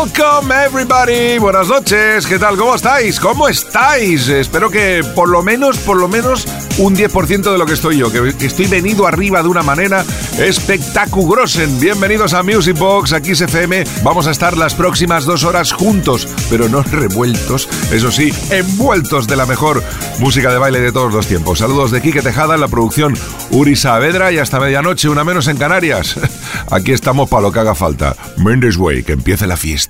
Welcome everybody. Buenas noches. ¿Qué tal? ¿Cómo estáis? ¿Cómo estáis? Espero que por lo menos, por lo menos un 10% de lo que estoy yo, que estoy venido arriba de una manera espectacugrosen. Bienvenidos a Music Box, aquí es FM. Vamos a estar las próximas dos horas juntos, pero no revueltos, eso sí, envueltos de la mejor música de baile de todos los tiempos. Saludos de Quique Tejada en la producción Uri Saavedra y hasta medianoche, una menos en Canarias. Aquí estamos para lo que haga falta. Mendes Way, que empiece la fiesta.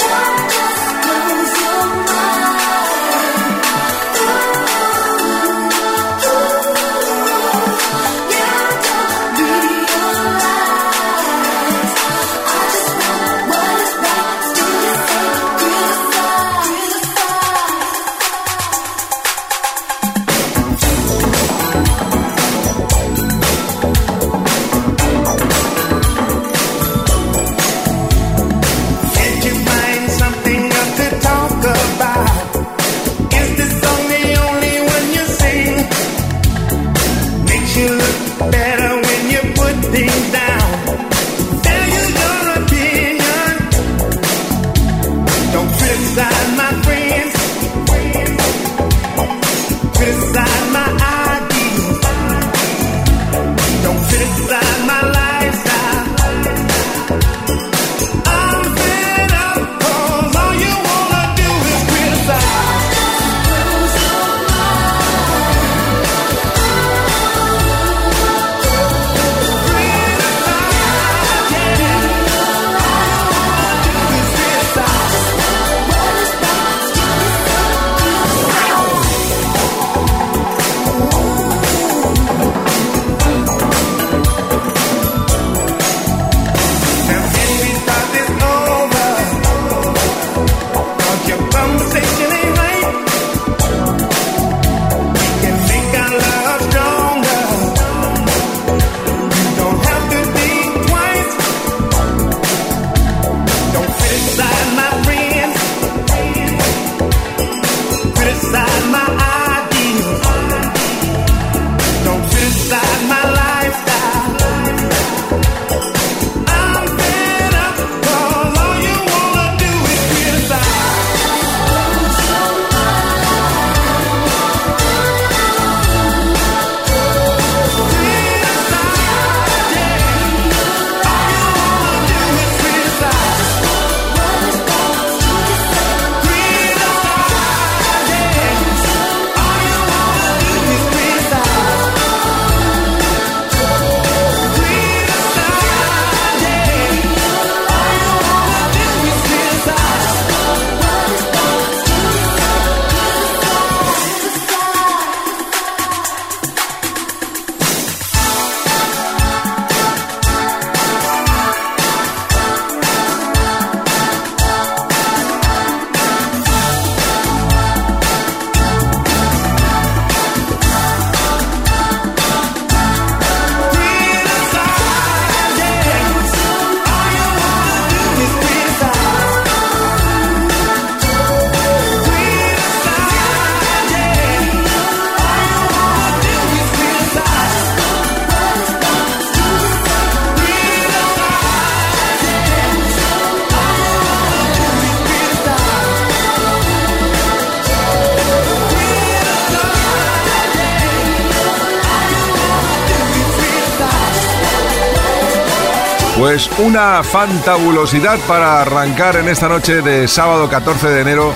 Pues una fantabulosidad para arrancar en esta noche de sábado 14 de enero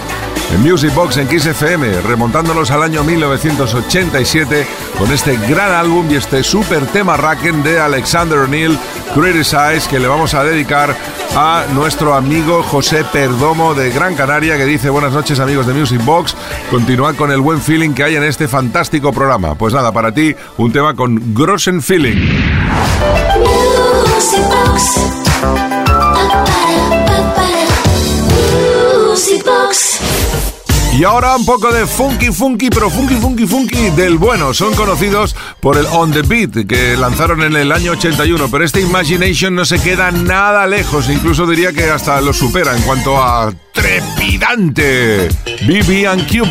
en Music Box en Kiss FM, remontándonos al año 1987 con este gran álbum y este super tema Racken de Alexander O'Neill, Criticize, que le vamos a dedicar a nuestro amigo José Perdomo de Gran Canaria, que dice buenas noches amigos de Music Box, continuad con el buen feeling que hay en este fantástico programa. Pues nada, para ti, un tema con Grossen Feeling. Y ahora un poco de funky funky, pero funky funky funky del bueno. Son conocidos por el On The Beat que lanzaron en el año 81, pero este Imagination no se queda nada lejos, incluso diría que hasta lo supera en cuanto a trepidante. BB and Q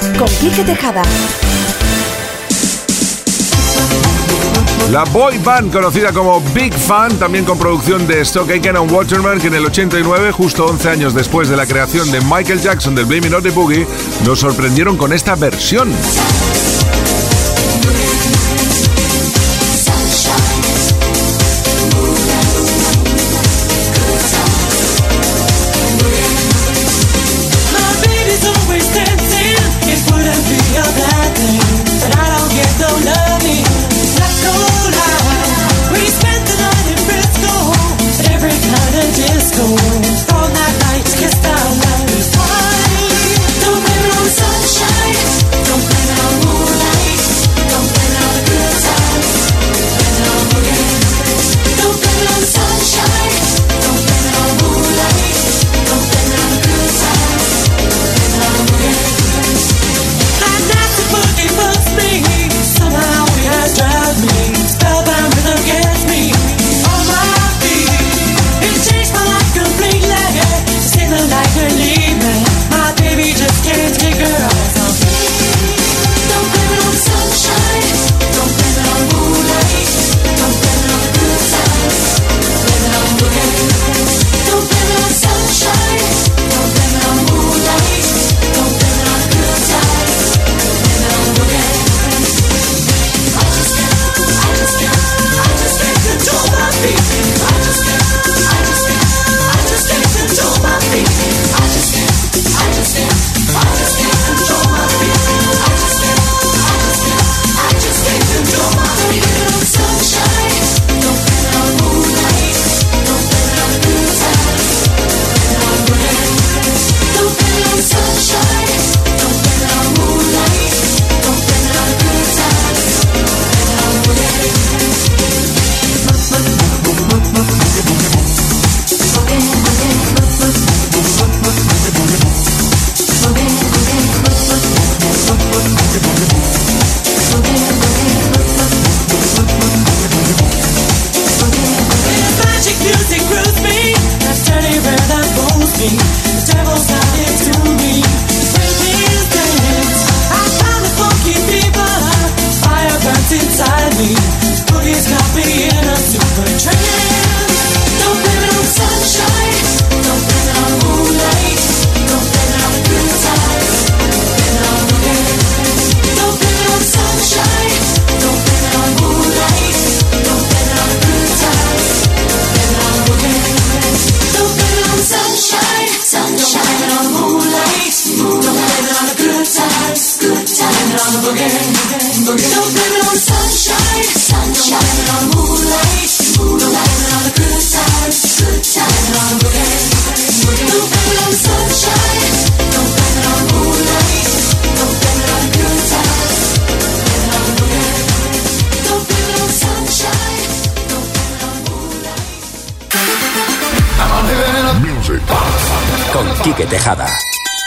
Con Tejada. La boy band conocida como Big Fan, también con producción de Stock Aitken and Waterman, que en el 89, justo 11 años después de la creación de Michael Jackson del Blaming on the Boogie, nos sorprendieron con esta versión.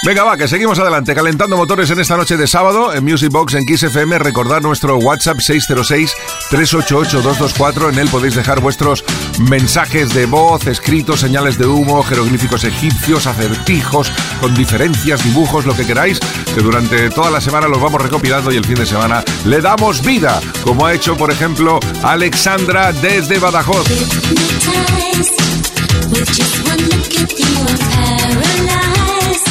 Venga, va, que seguimos adelante, calentando motores en esta noche de sábado en Music Box en Kiss FM. Recordad nuestro WhatsApp 606-388-224. En él podéis dejar vuestros mensajes de voz, escritos, señales de humo, jeroglíficos egipcios, acertijos, con diferencias, dibujos, lo que queráis, que durante toda la semana los vamos recopilando y el fin de semana le damos vida, como ha hecho, por ejemplo, Alexandra desde Badajoz. With just one look at you, I'm paralyzed.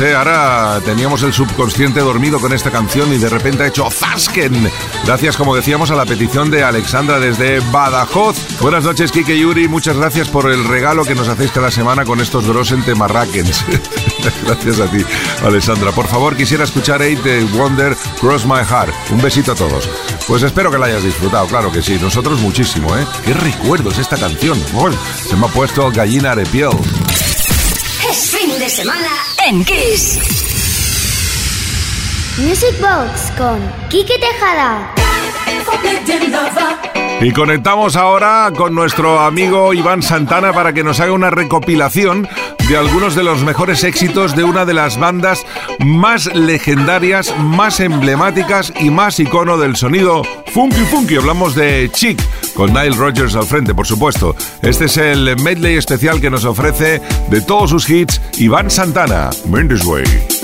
Ahora teníamos el subconsciente dormido con esta canción y de repente ha hecho Fasken. Gracias, como decíamos, a la petición de Alexandra desde Badajoz. Buenas noches, Kike Yuri. Muchas gracias por el regalo que nos hacéis cada semana con estos Drossen Temarrakens. gracias a ti, Alexandra. Por favor, quisiera escuchar Eight de Wonder Cross My Heart. Un besito a todos. Pues espero que la hayas disfrutado, claro que sí. Nosotros muchísimo, ¿eh? Qué recuerdos esta canción. se me ha puesto gallina de piel. Es fin de semana en Kiss. Music Box con Kike Tejada. Y conectamos ahora con nuestro amigo Iván Santana para que nos haga una recopilación de algunos de los mejores éxitos de una de las bandas más legendarias, más emblemáticas y más icono del sonido funky funky. Hablamos de Chic con Nile Rogers al frente, por supuesto. Este es el medley especial que nos ofrece de todos sus hits Iván Santana, Mendes Way.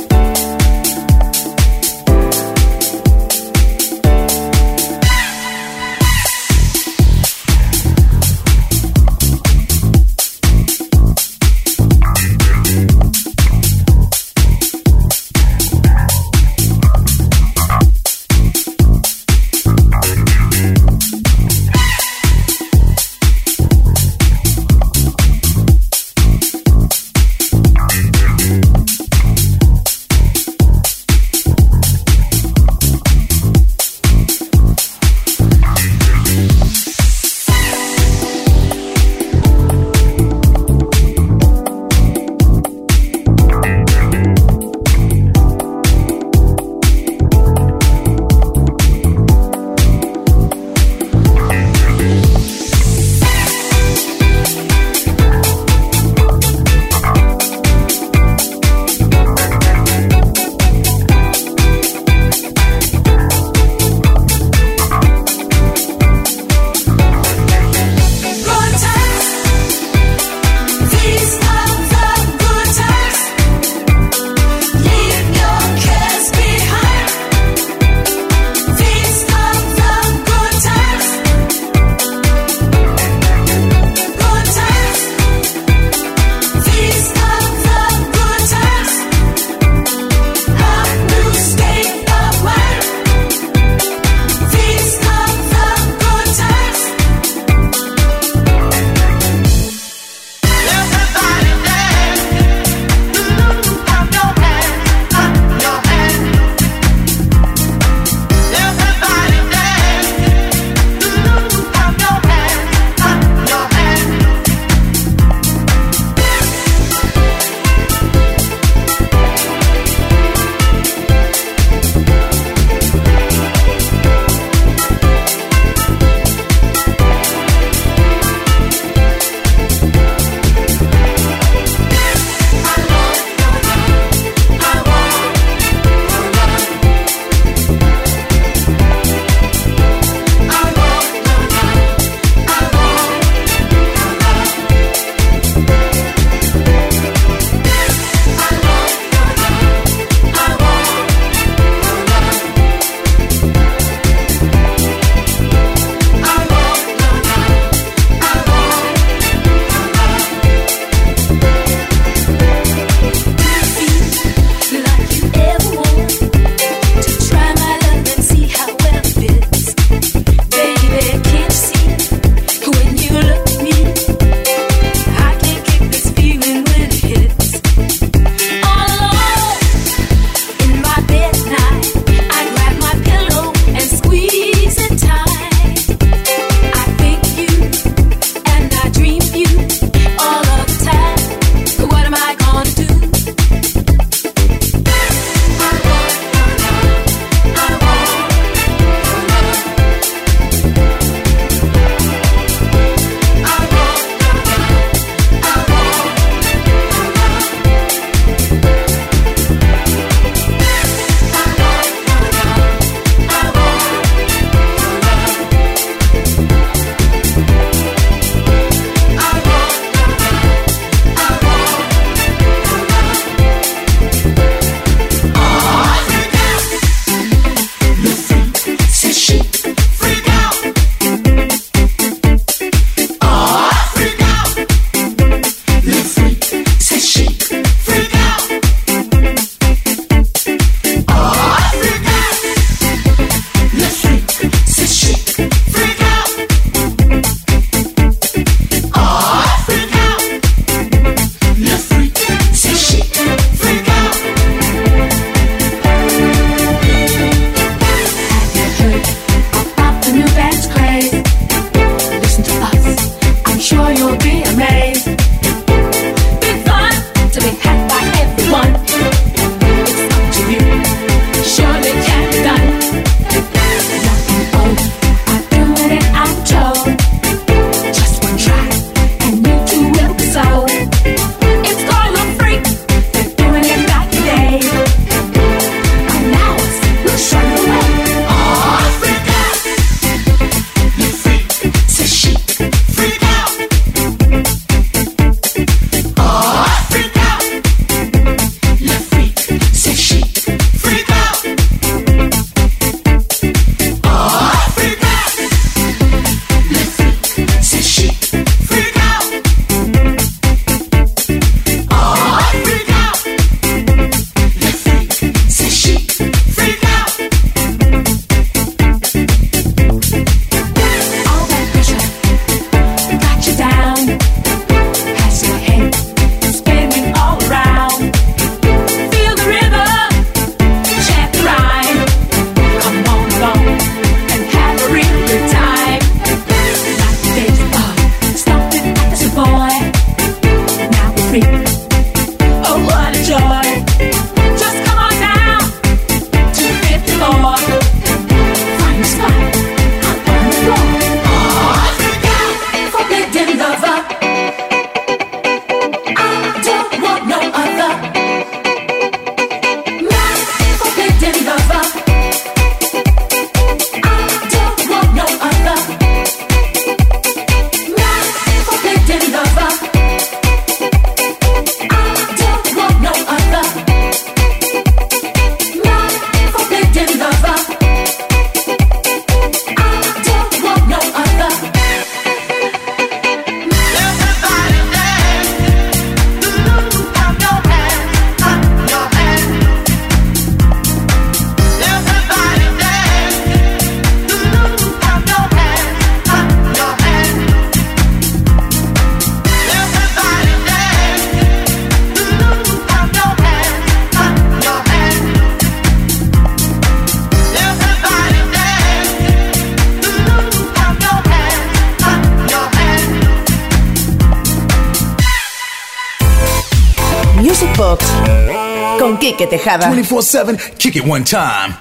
24-7, kick it one time.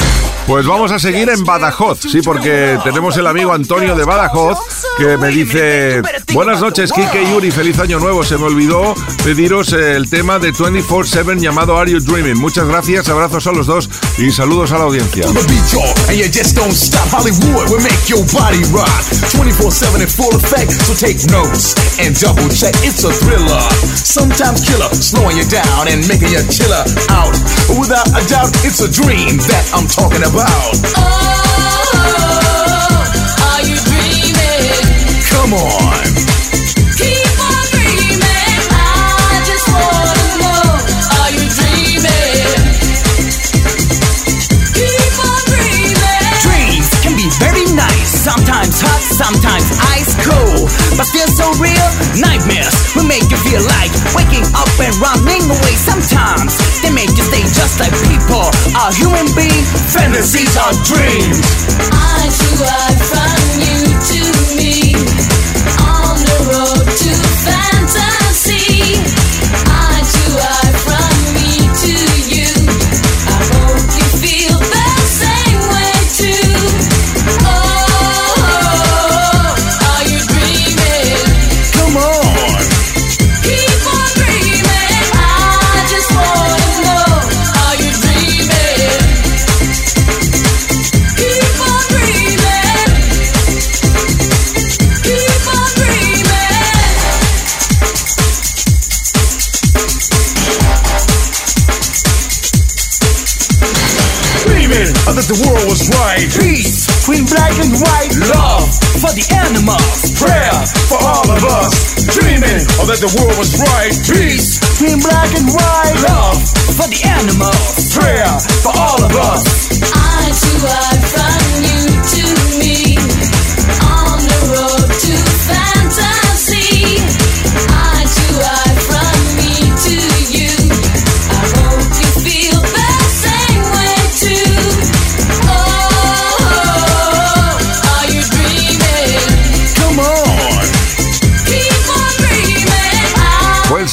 Pues vamos a seguir en Badajoz, sí, porque tenemos el amigo Antonio de Badajoz que me dice, buenas noches, Kike y Yuri, feliz año nuevo. Se me olvidó pediros el tema de 24-7 llamado Are You Dreaming. Muchas gracias, abrazos a los dos y saludos a la audiencia. Come on. Keep on dreaming. I just wanna know, are you dreaming? Keep on dreaming. Dreams can be very nice, sometimes hot, sometimes ice cold, but so real. Nightmares will make you feel like waking up and running away. Sometimes they make you stay just like people are human beings. Fantasies are dreams. I too hide from you to me on the road the world was right. Peace, Between black and white. love, For the animals. prayer for all of us. I too hide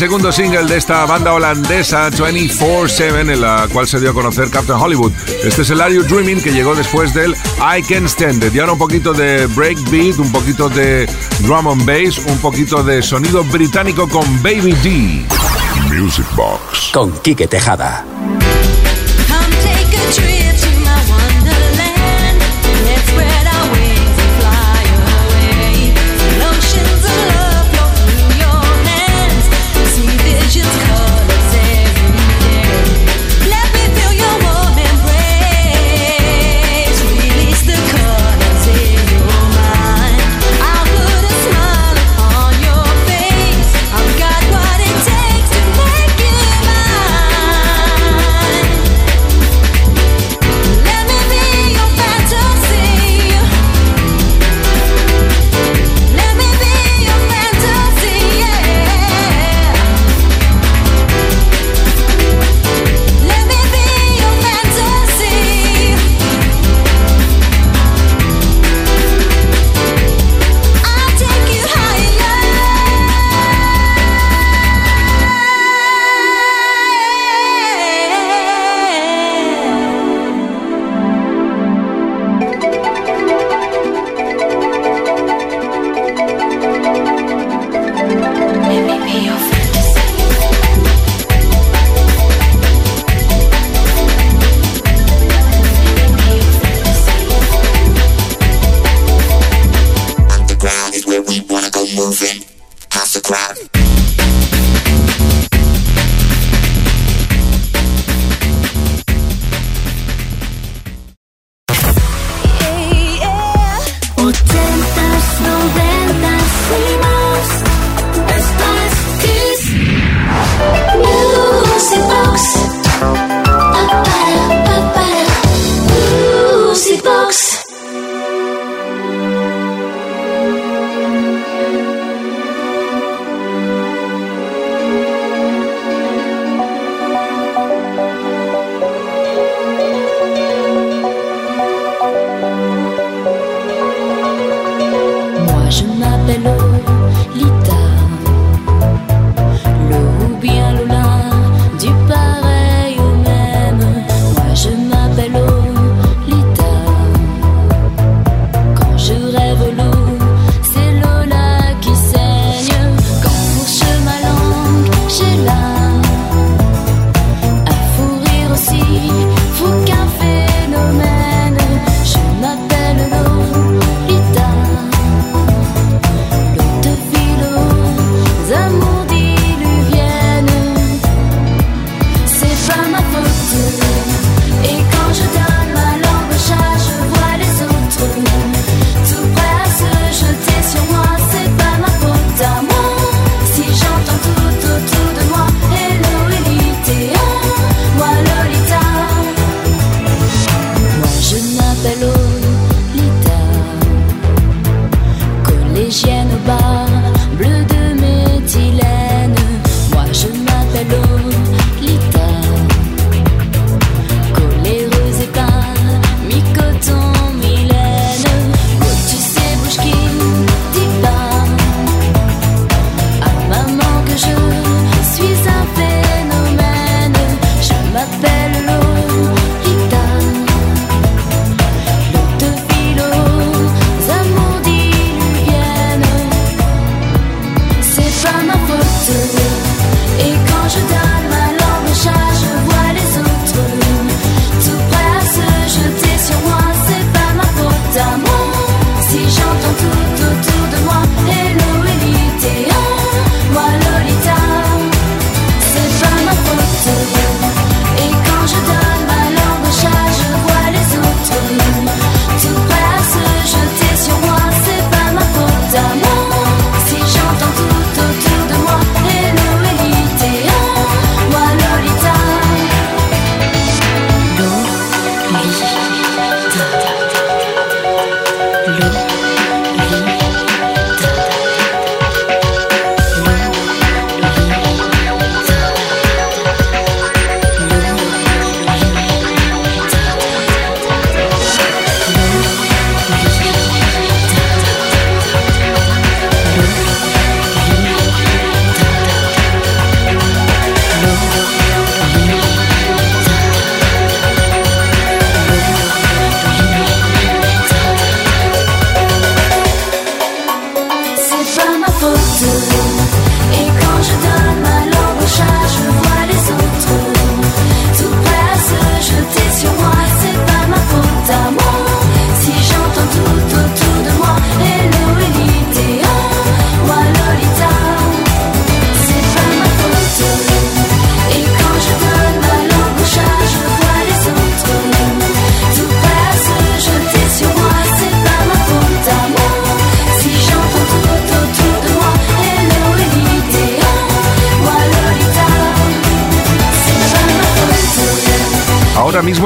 segundo single de esta banda holandesa 24-7 en la cual se dio a conocer Captain Hollywood. Este es el Are You Dreaming que llegó después del I Can Stand It. Y ahora un poquito de breakbeat, un poquito de drum and bass, un poquito de sonido británico con Baby D. Music Box. Con Quique Tejada.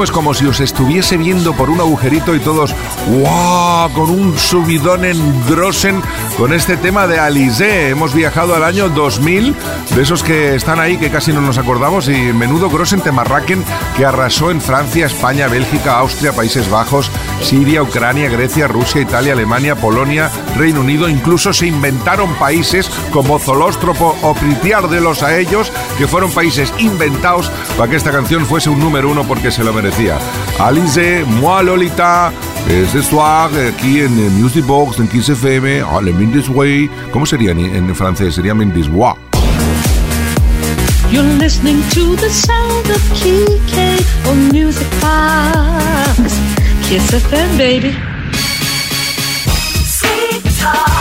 Es como si os estuviese viendo por un agujerito y todos, ¡wow! Con un subidón en Grossen con este tema de Alizé. Hemos viajado al año 2000, de esos que están ahí que casi no nos acordamos, y menudo Grossen Temarraquen que arrasó en Francia, España, Bélgica, Austria, Países Bajos, Siria, Ucrania, Grecia, Rusia, Italia, Alemania, Polonia, Reino Unido. Incluso se inventaron países como Zolóstropo o Pritiar de los a ellos, que fueron países inventados para que esta canción fuese un número uno porque se lo merecía. Alice, Moi Lolita, es de soir, aquí en Music Box, en 15 FM, Min This Way. ¿Cómo sería en, francés? Sería Min This Way. You're listening to the sound of Kike on Music Box. Kiss FM, baby. You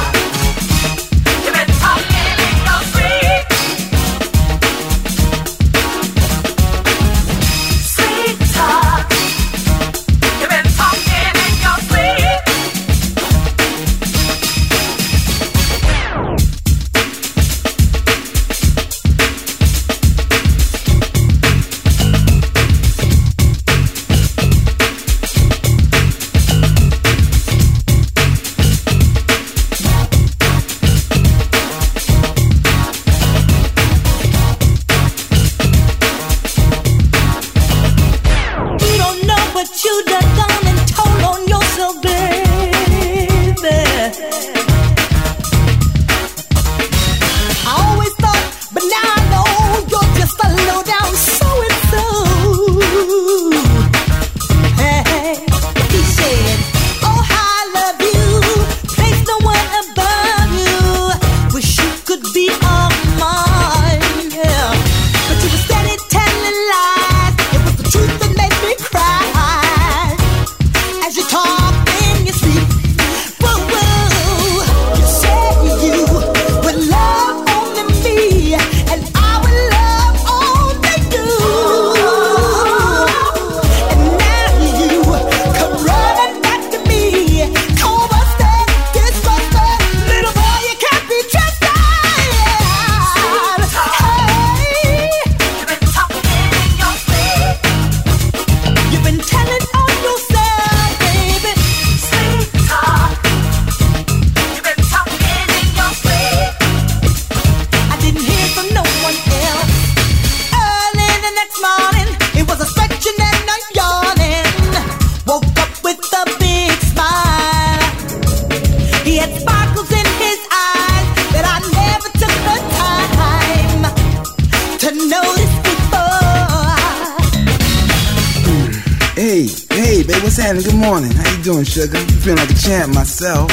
morning. How you doing, sugar? I'm feeling like a champ myself.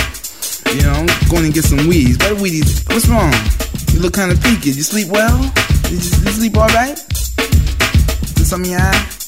You know, going to get some weeds. What weedies? What's wrong? You look kind of peaked. You sleep well? You, you sleep all right? Is some of your eye?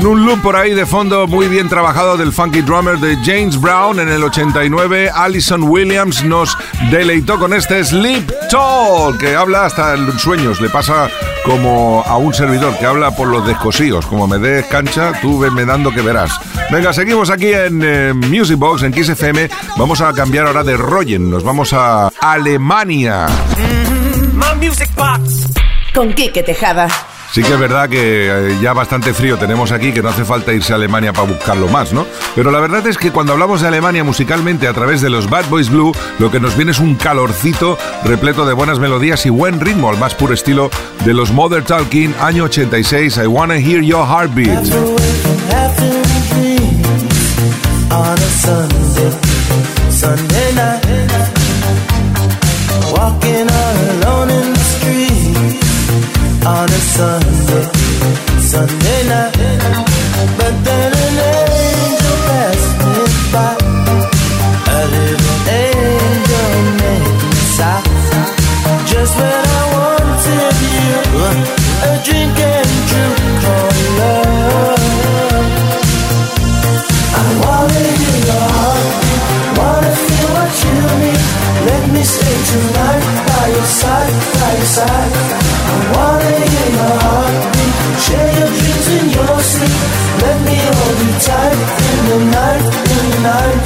Con un loop por ahí de fondo muy bien trabajado del funky drummer de James Brown en el 89, Alison Williams nos deleitó con este Sleep Talk, que habla hasta en sueños, le pasa como a un servidor que habla por los descosíos, como me des cancha, tú venme dando que verás. Venga, seguimos aquí en eh, Music Box, en Kiss FM, vamos a cambiar ahora de rollen, nos vamos a Alemania. My Music Box. Con Quique Tejada. Sí que es verdad que eh, ya bastante frío tenemos aquí, que no hace falta irse a Alemania para buscarlo más, ¿no? Pero la verdad es que cuando hablamos de Alemania musicalmente a través de los Bad Boys Blue, lo que nos viene es un calorcito repleto de buenas melodías y buen ritmo, al más puro estilo de los Mother Talking, año 86, I Wanna Hear Your Heartbeat. On a Sunday, Sunday night. But then an angel passed me by. A little angel made me sigh. Just when I wanted you, a drink and true called love. I wanna hear your heartbeat, wanna feel what you need. Let me stay tonight by your side, by your side. I wanna hear your heartbeat, share your dreams in your sleep. Let me hold you tight in the night, in the night.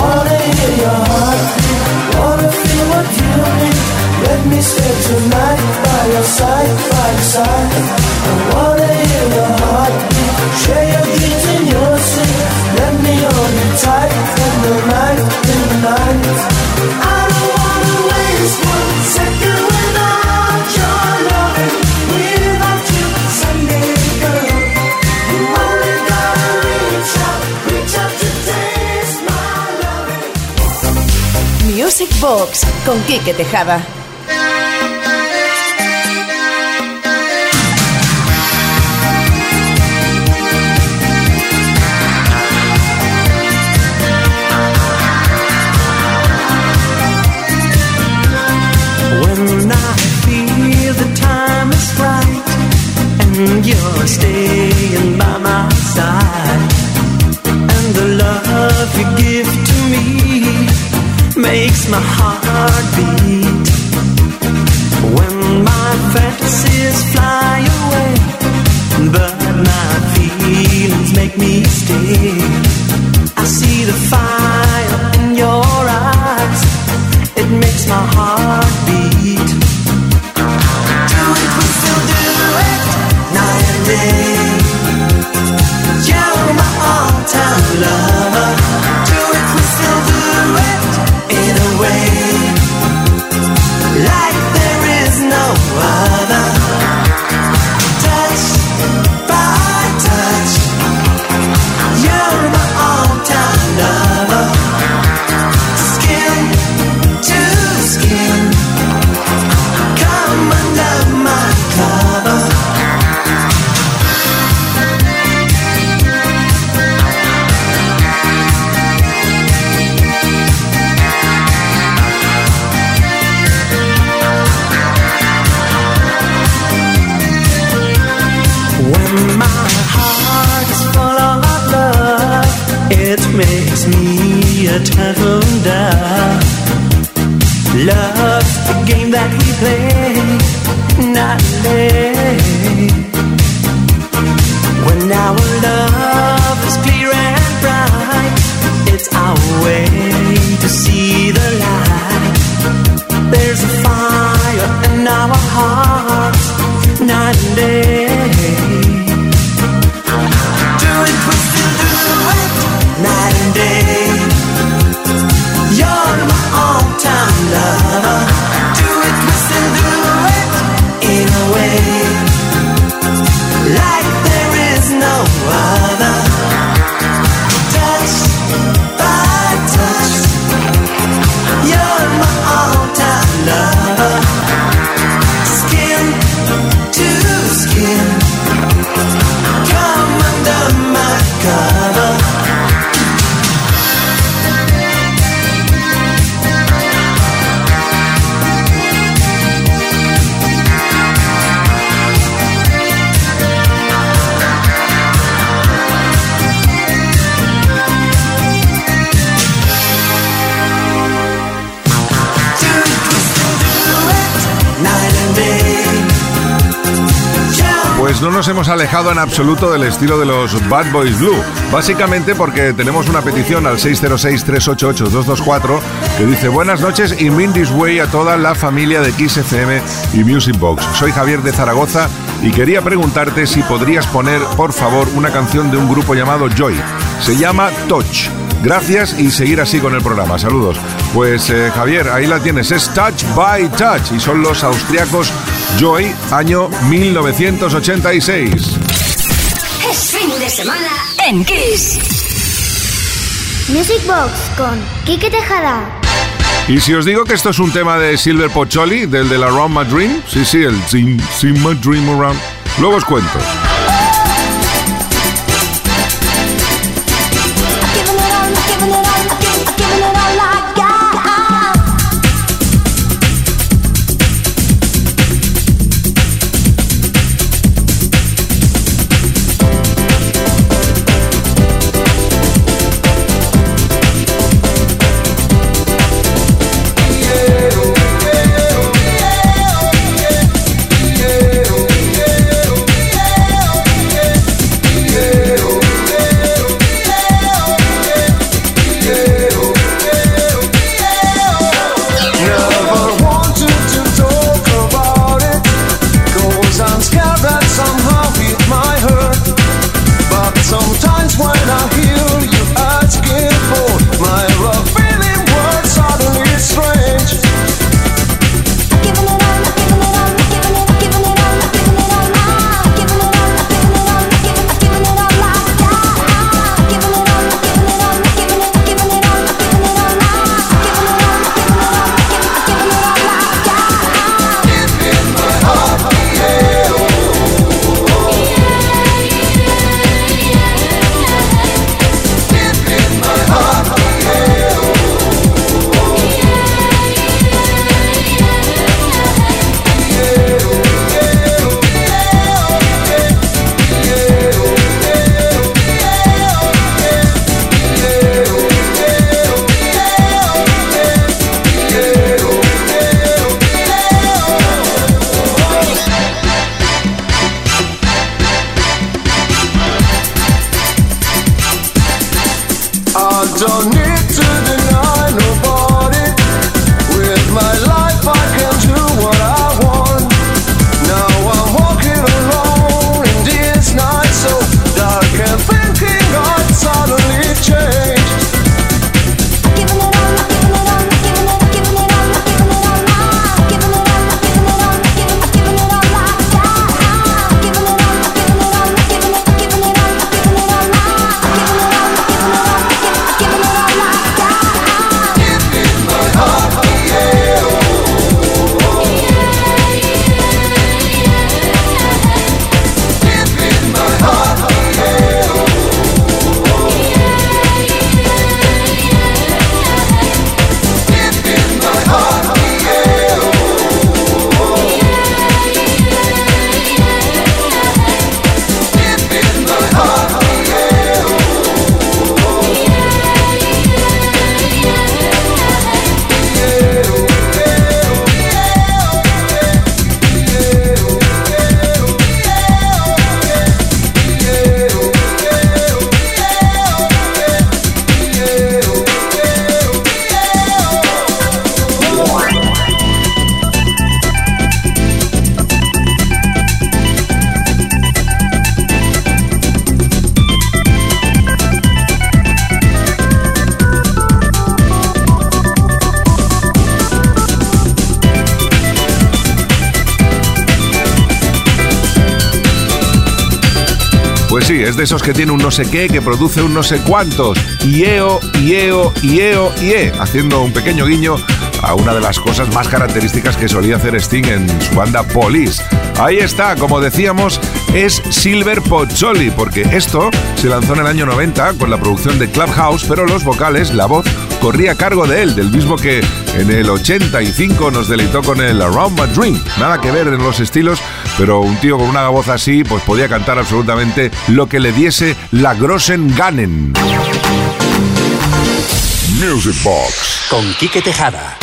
Wanna hear your heartbeat, wanna feel what you need. Let me stay tonight by your side, by your side. I wanna hear your heartbeat, share your dreams in your sleep. Let me hold you tight in the night, in the night. Box con Quique Tejada. When I feel the time is right and you're staying No nos hemos alejado en absoluto del estilo de los Bad Boys Blue. Básicamente porque tenemos una petición al 606-388-224 que dice Buenas noches y This Way a toda la familia de Kiss FM y Music Box. Soy Javier de Zaragoza y quería preguntarte si podrías poner, por favor, una canción de un grupo llamado Joy. Se llama Touch. Gracias y seguir así con el programa. Saludos. Pues eh, Javier, ahí la tienes. Es Touch by Touch y son los austriacos Joy, año 1986. Es fin de semana en Kiss. Music Box con Quique Tejada. Y si os digo que esto es un tema de Silver Pocholi, del de la Around My Dream, sí, sí, el Sim, Sim My Dream Around, luego os cuento. Tiene un no sé qué, que produce un no sé cuántos. Ieo, Ieo, Ieo, Ie, haciendo un pequeño guiño a una de las cosas más características que solía hacer Sting en su banda Police. Ahí está, como decíamos, es Silver Pozzoli, porque esto se lanzó en el año 90 con la producción de Clubhouse, pero los vocales, la voz, corría a cargo de él, del mismo que en el 85 nos deleitó con el Around My Dream. Nada que ver en los estilos, pero un tío con una voz así, pues podía cantar absolutamente lo que le diese la Grossen Gannen. Music Box. Con Quique Tejada.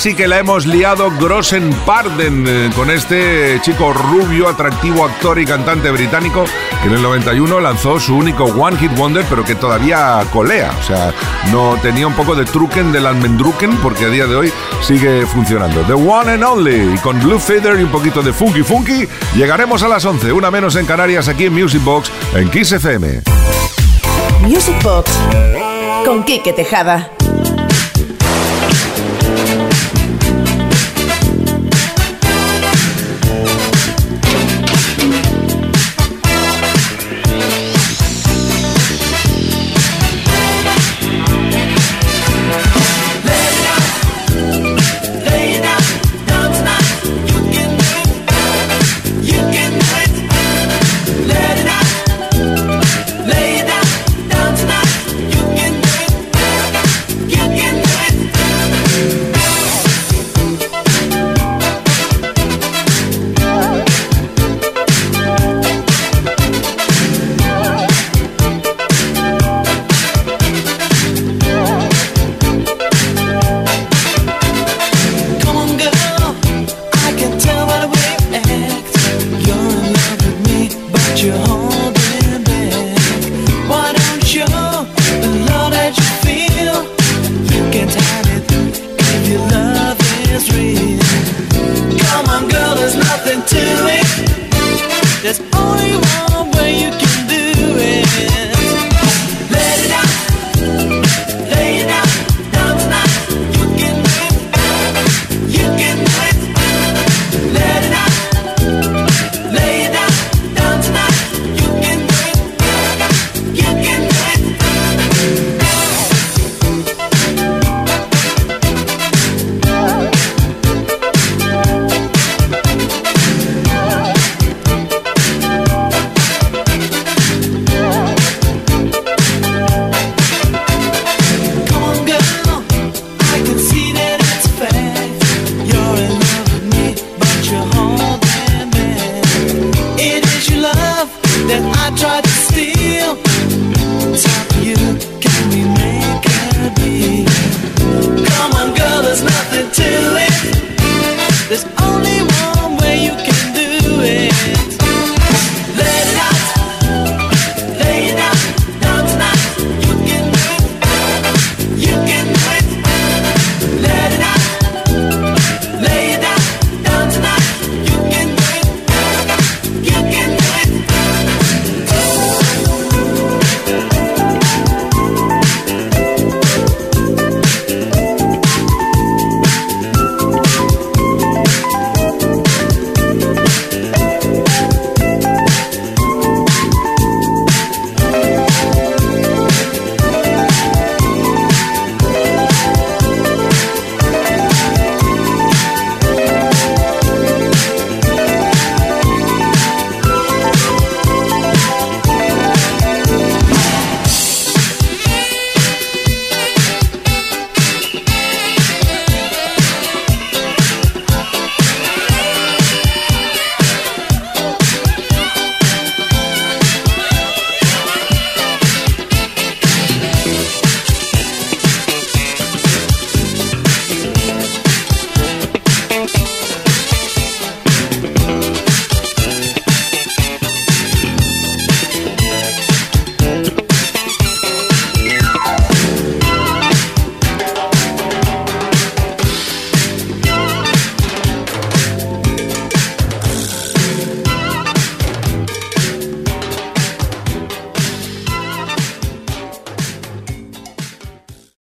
Sí que la hemos liado Grossen Parden eh, con este chico rubio, atractivo actor y cantante británico que en el 91 lanzó su único One Hit Wonder, pero que todavía colea. O sea, no tenía un poco de truquen del almendruquen porque a día de hoy sigue funcionando. The One and Only. Con Blue Feather y un poquito de Funky Funky, llegaremos a las 11, una menos en Canarias, aquí en Music Box, en Kiss FM. Music Box con Quique Tejada.